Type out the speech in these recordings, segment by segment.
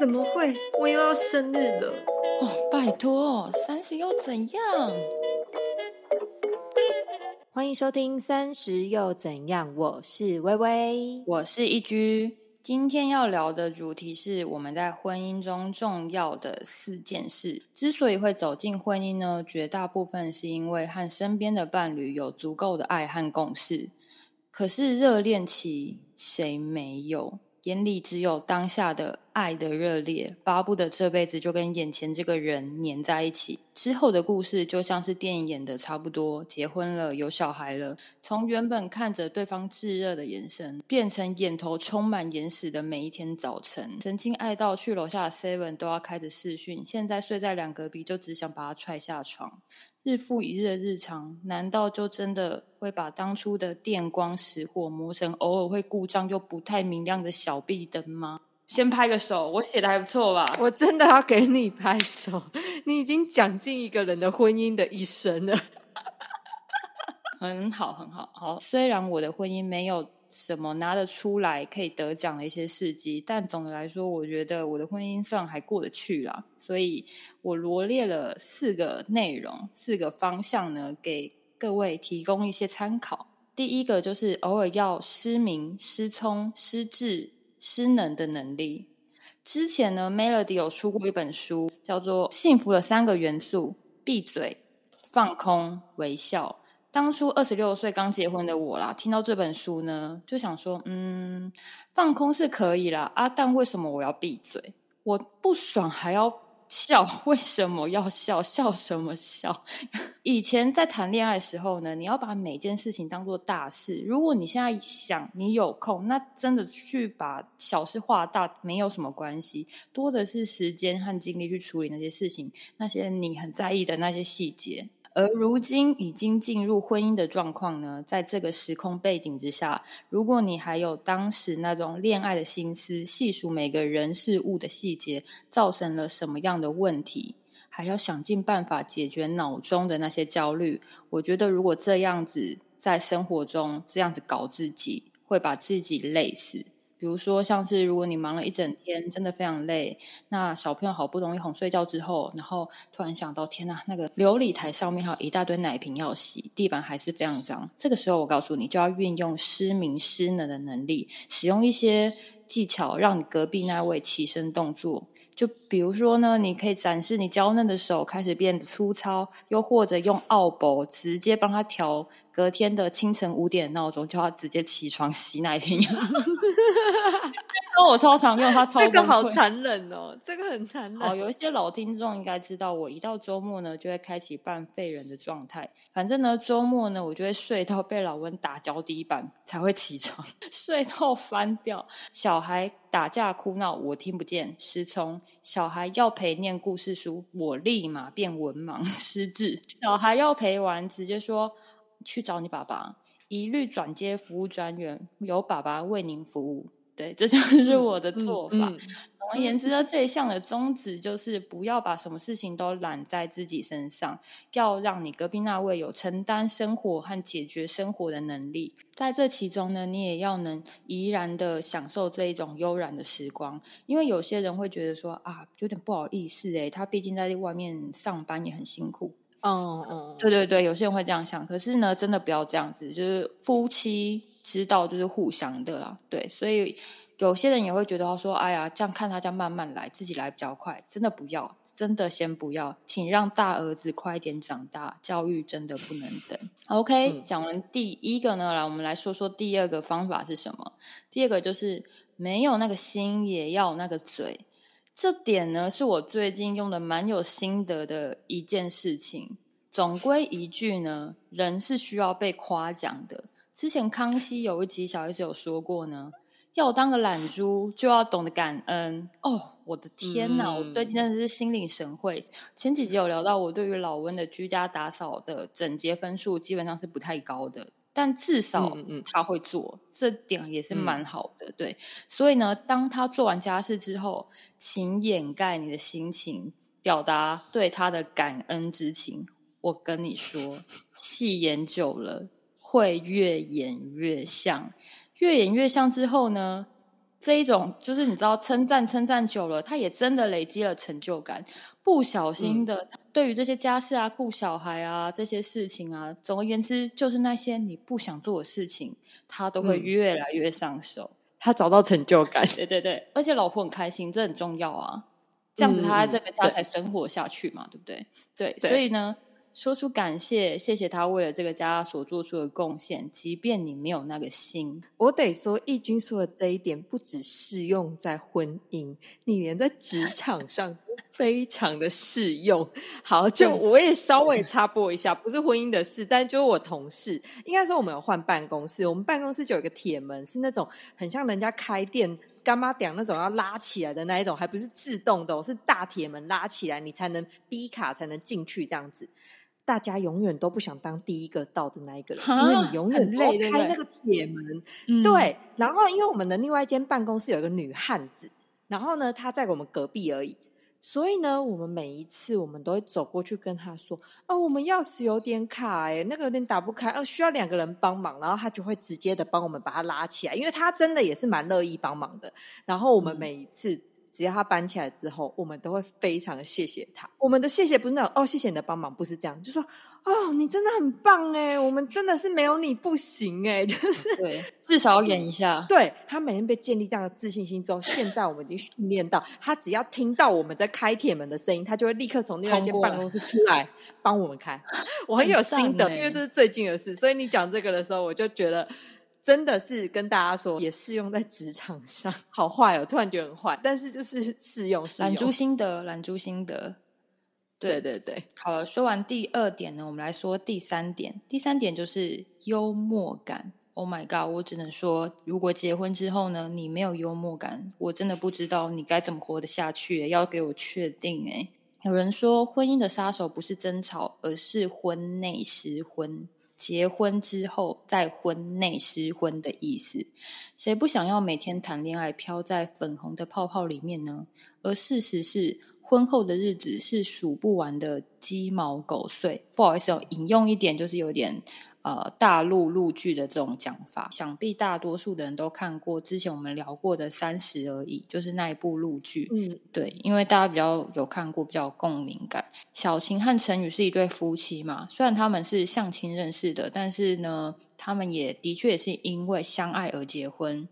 怎么会？我又要生日了！哦，拜托，三十又怎样？欢迎收听《三十又怎样》，我是微微，我是一居。今天要聊的主题是我们在婚姻中重要的四件事。之所以会走进婚姻呢，绝大部分是因为和身边的伴侣有足够的爱和共识。可是热恋期谁没有？眼里只有当下的爱的热烈，巴不得这辈子就跟眼前这个人黏在一起。之后的故事就像是电影演的差不多，结婚了，有小孩了，从原本看着对方炙热的眼神，变成眼头充满眼屎的每一天早晨。曾经爱到去楼下 seven 都要开着视讯，现在睡在两隔壁就只想把他踹下床。日复一日的日常，难道就真的会把当初的电光石火磨成偶尔会故障又不太明亮的小壁灯吗？先拍个手，我写的还不错吧？我真的要给你拍手，你已经讲尽一个人的婚姻的一生了，很好，很好，好。虽然我的婚姻没有。什么拿得出来可以得奖的一些事迹，但总的来说，我觉得我的婚姻算还过得去啦。所以我罗列了四个内容、四个方向呢，给各位提供一些参考。第一个就是偶尔要失明、失聪、失智、失能的能力。之前呢，Melody 有出过一本书，叫做《幸福的三个元素》：闭嘴、放空、微笑。当初二十六岁刚结婚的我啦，听到这本书呢，就想说，嗯，放空是可以啦，啊，但为什么我要闭嘴？我不爽还要笑，为什么要笑？笑什么笑？以前在谈恋爱的时候呢，你要把每件事情当做大事。如果你现在想你有空，那真的去把小事化大，没有什么关系，多的是时间和精力去处理那些事情，那些你很在意的那些细节。而如今已经进入婚姻的状况呢，在这个时空背景之下，如果你还有当时那种恋爱的心思，细数每个人事物的细节，造成了什么样的问题，还要想尽办法解决脑中的那些焦虑，我觉得如果这样子在生活中这样子搞自己，会把自己累死。比如说，像是如果你忙了一整天，真的非常累，那小朋友好不容易哄睡觉之后，然后突然想到，天呐，那个琉璃台上面还有一大堆奶瓶要洗，地板还是非常脏。这个时候，我告诉你，就要运用失明失能的能力，使用一些技巧，让你隔壁那位起身动作。就比如说呢，你可以展示你娇嫩的手开始变得粗糙，又或者用奥博直接帮他调隔天的清晨五点闹钟，叫他直接起床洗奶瓶。我超常用，他超这个好残忍哦，这个很残忍。哦，有一些老听众应该知道，我一到周末呢，就会开启半废人的状态。反正呢，周末呢，我就会睡到被老温打脚底板才会起床，睡到翻掉。小孩打架哭闹，我听不见，失聪。小孩要陪念故事书，我立马变文盲失智。小孩要陪玩，直接说去找你爸爸，一律转接服务专员，由爸爸为您服务。对，这就是我的做法。总而言之呢，这一项的宗旨就是不要把什么事情都揽在自己身上，要让你隔壁那位有承担生活和解决生活的能力。在这其中呢，你也要能怡然的享受这一种悠然的时光。因为有些人会觉得说啊，有点不好意思诶，他毕竟在外面上班也很辛苦。嗯嗯，对对对，有些人会这样想。可是呢，真的不要这样子，就是夫妻。知道就是互相的啦，对，所以有些人也会觉得说，哎呀，这样看他这样慢慢来，自己来比较快，真的不要，真的先不要，请让大儿子快点长大，教育真的不能等。OK，讲完第一个呢，来我们来说说第二个方法是什么？第二个就是没有那个心也要那个嘴，这点呢是我最近用的蛮有心得的一件事情。总归一句呢，人是需要被夸奖的。之前康熙有一集小 S 有说过呢，要当个懒猪就要懂得感恩哦。我的天哪，我最近真的是心领神会。前几集有聊到我对于老温的居家打扫的整洁分数基本上是不太高的，但至少他会做，这点也是蛮好的。对，所以呢，当他做完家事之后，请掩盖你的心情，表达对他的感恩之情。我跟你说，戏演久了。会越演越像，越演越像之后呢，这一种就是你知道称赞称赞久了，他也真的累积了成就感。不小心的，对于这些家事啊、顾小孩啊这些事情啊，总而言之，就是那些你不想做的事情，他都会越来越上手。他找到成就感，对对对，而且老婆很开心，这很重要啊。这样子他这个家才生活下去嘛，对不对？对，所以呢。说出感谢，谢谢他为了这个家所做出的贡献，即便你没有那个心。我得说，义军说的这一点不只适用在婚姻，你连在职场上非常的适用。好，就我也稍微插播一下，不是婚姻的事，但就是我同事，应该说我们有换办公室，我们办公室就有一个铁门，是那种很像人家开店干妈点那种要拉起来的那一种，还不是自动的，是大铁门拉起来，你才能逼卡才能进去这样子。大家永远都不想当第一个到的那一个人，因为你永远都开那个铁门。对，然后因为我们的另外一间办公室有一个女汉子，然后呢，她在我们隔壁而已，所以呢，我们每一次我们都会走过去跟他说：“哦，我们钥匙有点卡，哎，那个有点打不开，呃，需要两个人帮忙。”然后他就会直接的帮我们把它拉起来，因为他真的也是蛮乐意帮忙的。然后我们每一次。只要他搬起来之后，我们都会非常的谢谢他。我们的谢谢不是那种哦，谢谢你的帮忙，不是这样，就说哦，你真的很棒哎，我们真的是没有你不行哎，就是对，至少演一下。对他每天被建立这样的自信心之后，现在我们已经训练到，他只要听到我们在开铁门的声音，他就会立刻从另外一间办公室出来帮我们开。我很有心得，因为这是最近的事，所以你讲这个的时候，我就觉得。真的是跟大家说，也适用在职场上，好坏哦，突然觉得很坏，但是就是适用。懒猪心得，懒猪心得。对对对，好了，说完第二点呢，我们来说第三点。第三点就是幽默感。Oh my god！我只能说，如果结婚之后呢，你没有幽默感，我真的不知道你该怎么活得下去。要给我确定哎。有人说，婚姻的杀手不是争吵，而是婚内失婚。结婚之后在婚内失婚的意思，谁不想要每天谈恋爱飘在粉红的泡泡里面呢？而事实是，婚后的日子是数不完的鸡毛狗碎。不好意思哦，引用一点就是有点。呃，大陆陆剧的这种讲法，想必大多数的人都看过。之前我们聊过的《三十而已》，就是那一部陆剧。嗯，对，因为大家比较有看过，比较共鸣感。小晴和陈宇是一对夫妻嘛，虽然他们是相亲认识的，但是呢，他们也的确是因为相爱而结婚。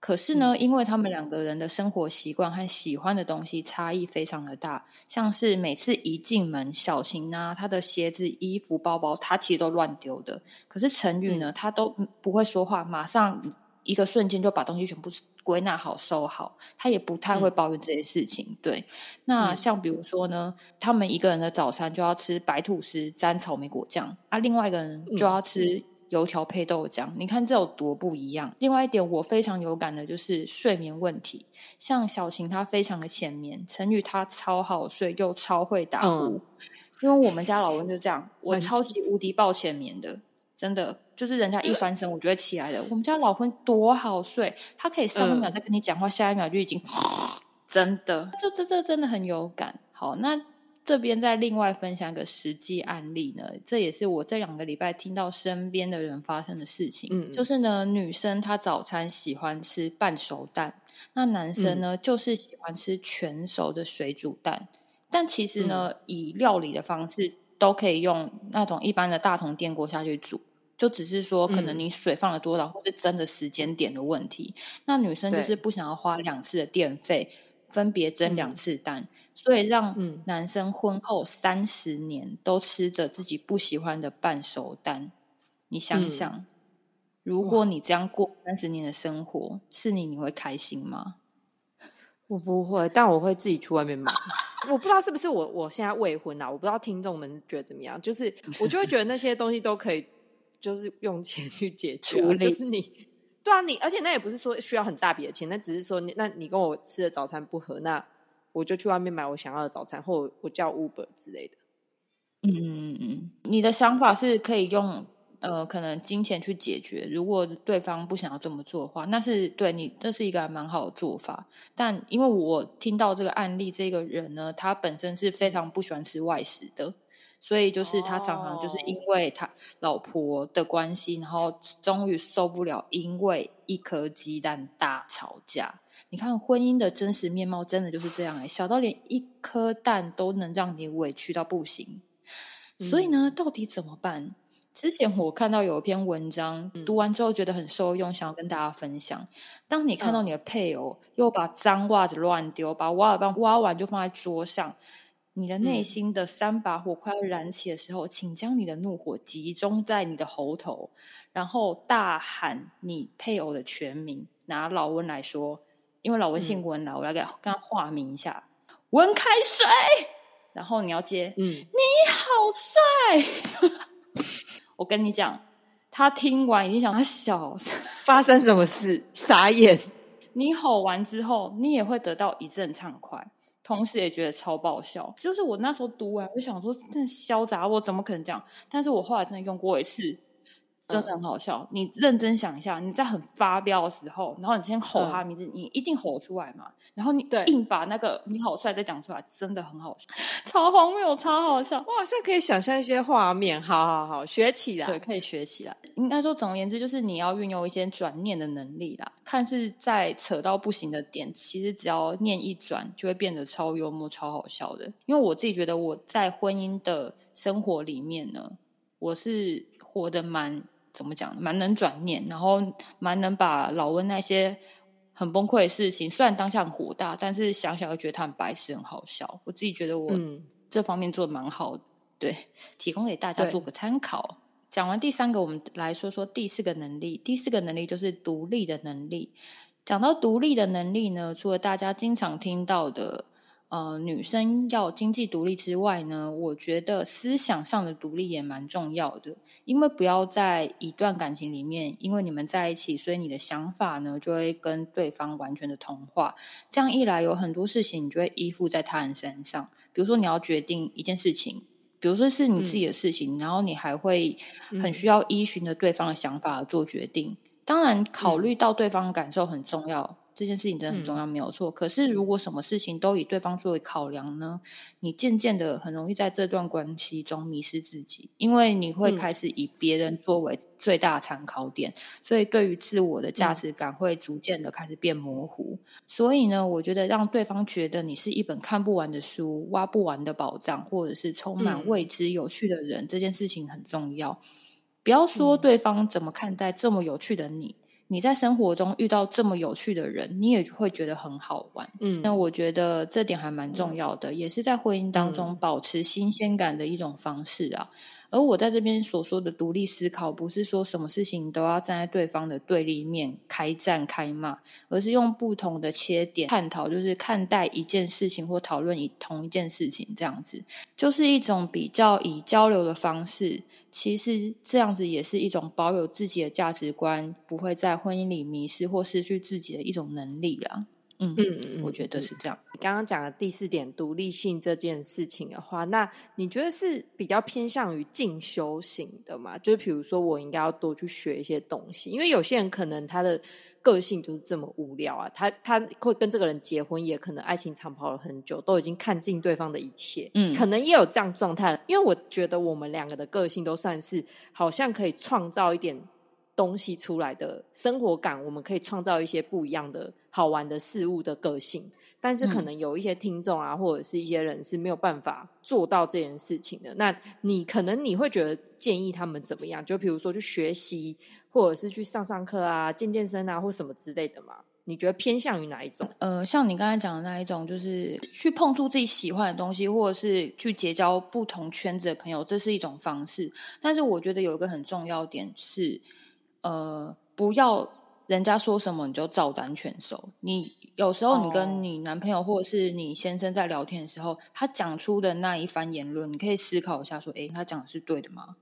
可是呢，因为他们两个人的生活习惯和喜欢的东西差异非常的大，像是每次一进门，小晴啊，她的鞋子、衣服、包包，她其实都乱丢的。可是陈宇呢，他都不会说话，马上一个瞬间就把东西全部归纳好、收好。他也不太会抱怨这些事情。对，那像比如说呢，他们一个人的早餐就要吃白吐司沾草莓果酱，啊，另外一个人就要吃。油条配豆浆，你看这有多不一样。另外一点，我非常有感的就是睡眠问题。像小晴她非常的浅眠，陈宇他超好睡又超会打呼。因为我们家老温就这样，我超级无敌爆浅眠的，真的就是人家一翻身，我就会起来了。我们家老温多好睡，他可以上一秒在跟你讲话，下一秒就已经 真的，这这这真的很有感。好，那。这边再另外分享一个实际案例呢，这也是我这两个礼拜听到身边的人发生的事情。嗯，就是呢，女生她早餐喜欢吃半熟蛋，那男生呢就是喜欢吃全熟的水煮蛋。但其实呢，以料理的方式都可以用那种一般的大铜电锅下去煮，就只是说可能你水放了多少，或是蒸的时间点的问题。那女生就是不想要花两次的电费。分别蒸两次蛋，所以让男生婚后三十年都吃着自己不喜欢的半熟蛋。你想想，如果你这样过三十年的生活，是你，你会开心吗？我不会，但我会自己去外面买。我不知道是不是我我现在未婚啊？我不知道听众们觉得怎么样？就是我就会觉得那些东西都可以，就是用钱去解决。就是你。对啊，你而且那也不是说需要很大笔的钱，那只是说，你那你跟我吃的早餐不合，那我就去外面买我想要的早餐，或我叫 Uber 之类的。嗯嗯嗯，你的想法是可以用呃，可能金钱去解决。如果对方不想要这么做的话，那是对你这是一个蛮好的做法。但因为我听到这个案例，这个人呢，他本身是非常不喜欢吃外食的。所以就是他常常就是因为他老婆的关系，然后终于受不了，因为一颗鸡蛋大吵架。你看婚姻的真实面貌真的就是这样哎，小到连一颗蛋都能让你委屈到不行。所以呢，到底怎么办？之前我看到有一篇文章，读完之后觉得很受用，想要跟大家分享。当你看到你的配偶又把脏袜子乱丢，把挖耳棒挖完就放在桌上，你的内心的三把火快要燃起的时候，请将你的怒火集中在你的喉头，然后大喊你配偶的全名。拿老温来说，因为老温姓温啦，我来给跟他化名一下：温开水。然后你要接，嗯，你好帅。我跟你讲，他听完已经想他小 发生什么事，傻眼。你吼完之后，你也会得到一阵畅快，同时也觉得超爆笑。就是我那时候读完，我想说，真的潇洒，我怎么可能这样？但是我后来真的用过一次。真的很好笑，你认真想一下，你在很发飙的时候，然后你先吼他名字，你一定吼出来嘛。然后你硬把那个“你好帅”再讲出来，真的很好笑，超荒谬，超好笑。我好像可以想象一些画面，好好好，学起来，对，可以学起来。应该说，总而言之，就是你要运用一些转念的能力啦。看似在扯到不行的点，其实只要念一转，就会变得超幽默、超好笑的。因为我自己觉得，我在婚姻的生活里面呢，我是活得蛮。怎么讲？蛮能转念，然后蛮能把老温那些很崩溃的事情，虽然当下很火大，但是想想又觉得他很白痴，很好笑。我自己觉得我这方面做的蛮好，对，提供给大家做个参考。讲完第三个，我们来说说第四个能力。第四个能力就是独立的能力。讲到独立的能力呢，除了大家经常听到的。呃，女生要经济独立之外呢，我觉得思想上的独立也蛮重要的。因为不要在一段感情里面，因为你们在一起，所以你的想法呢就会跟对方完全的同化。这样一来，有很多事情你就会依附在他人身上。比如说，你要决定一件事情，比如说是你自己的事情，然后你还会很需要依循着对方的想法做决定。当然，考虑到对方的感受很重要。这件事情真的很重要，没有错。可是，如果什么事情都以对方作为考量呢？你渐渐的很容易在这段关系中迷失自己，因为你会开始以别人作为最大参考点，所以对于自我的价值感会逐渐的开始变模糊。所以呢，我觉得让对方觉得你是一本看不完的书、挖不完的宝藏，或者是充满未知有趣的人，这件事情很重要。不要说对方怎么看待这么有趣的你。你在生活中遇到这么有趣的人，你也会觉得很好玩。嗯，那我觉得这点还蛮重要的，也是在婚姻当中保持新鲜感的一种方式啊。而我在这边所说的独立思考，不是说什么事情都要站在对方的对立面开战开骂，而是用不同的切点探讨，就是看待一件事情或讨论以同一件事情这样子，就是一种比较以交流的方式。其实这样子也是一种保有自己的价值观，不会在婚姻里迷失或失去自己的一种能力啊。嗯嗯嗯，我觉得是这样。你刚刚讲的第四点，独立性这件事情的话，那你觉得是比较偏向于进修型的嘛？就是比如说，我应该要多去学一些东西，因为有些人可能他的个性就是这么无聊啊，他他会跟这个人结婚，也可能爱情长跑了很久，都已经看尽对方的一切，嗯，可能也有这样状态。因为我觉得我们两个的个性都算是好像可以创造一点。东西出来的生活感，我们可以创造一些不一样的好玩的事物的个性，但是可能有一些听众啊，或者是一些人是没有办法做到这件事情的。那你可能你会觉得建议他们怎么样？就比如说去学习，或者是去上上课啊、健健身啊，或什么之类的嘛？你觉得偏向于哪一种？呃，像你刚才讲的那一种，就是去碰触自己喜欢的东西，或者是去结交不同圈子的朋友，这是一种方式。但是我觉得有一个很重要点是。呃，不要人家说什么你就照单全收。你有时候你跟你男朋友或者是你先生在聊天的时候，他讲出的那一番言论，你可以思考一下，说：“诶，他讲的是对的吗？”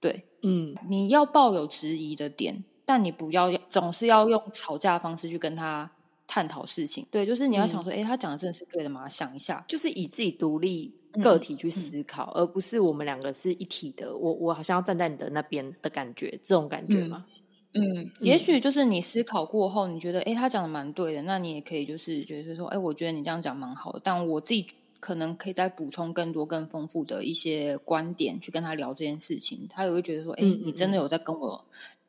对，嗯，你要抱有质疑的点，但你不要总是要用吵架的方式去跟他探讨事情。对，就是你要想说：“诶，他讲的真的是对的吗？”想一下，就是以自己独立个体去思考，而不是我们两个是一体的。我我好像要站在你的那边的感觉，这种感觉吗？嗯，也许就是你思考过后，你觉得哎，他讲的蛮对的，那你也可以就是觉得说，哎，我觉得你这样讲蛮好的。但我自己可能可以再补充更多、更丰富的一些观点去跟他聊这件事情，他也会觉得说：“哎，你真的有在跟我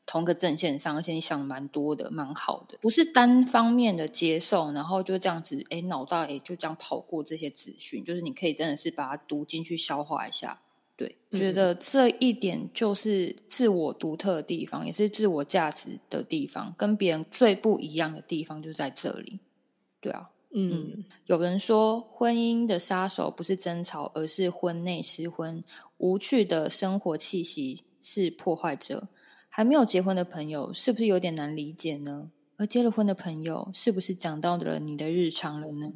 同个阵线上，而且你想蛮多的，蛮好的，不是单方面的接受，然后就这样子，哎，脑袋哎就这样跑过这些资讯，就是你可以真的是把它读进去、消化一下。对，觉得这一点就是自我独特的地方，也是自我价值的地方，跟别人最不一样的地方就在这里。对啊。嗯，有人说婚姻的杀手不是争吵，而是婚内失婚。无趣的生活气息是破坏者。还没有结婚的朋友，是不是有点难理解呢？而结了婚的朋友，是不是讲到了你的日常了呢？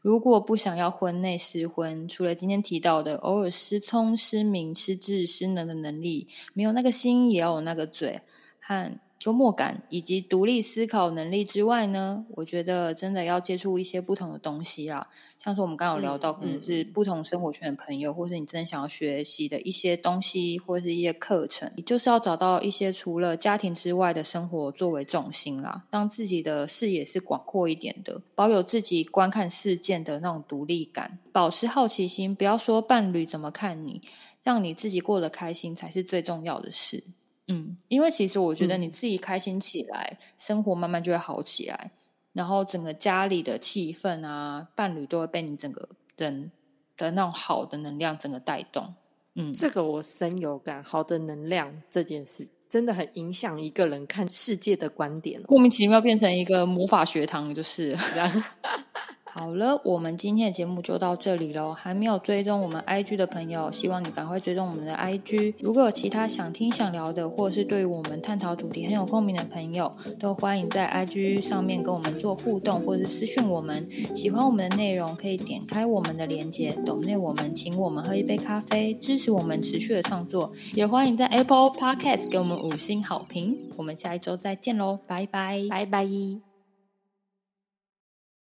如果不想要婚内失婚，除了今天提到的偶尔失聪、失明、失智、失能的能力，没有那个心，也要有那个嘴和。幽默感以及独立思考能力之外呢，我觉得真的要接触一些不同的东西啦。像是我们刚刚有聊到，可能是不同生活圈的朋友，或是你真的想要学习的一些东西，或是一些课程，你就是要找到一些除了家庭之外的生活作为重心啦，让自己的视野是广阔一点的，保有自己观看事件的那种独立感，保持好奇心，不要说伴侣怎么看你，让你自己过得开心才是最重要的事。嗯，因为其实我觉得你自己开心起来，生活慢慢就会好起来，然后整个家里的气氛啊，伴侣都会被你整个人的那种好的能量整个带动。嗯，这个我深有感，好的能量这件事真的很影响一个人看世界的观点，莫名其妙变成一个魔法学堂，就是。好了，我们今天的节目就到这里喽。还没有追踪我们 IG 的朋友，希望你赶快追踪我们的 IG。如果有其他想听、想聊的，或是对于我们探讨主题很有共鸣的朋友，都欢迎在 IG 上面跟我们做互动，或是私讯我们。喜欢我们的内容，可以点开我们的链接，抖内我们，请我们喝一杯咖啡，支持我们持续的创作。也欢迎在 Apple Podcast 给我们五星好评。我们下一周再见喽，拜拜，拜拜。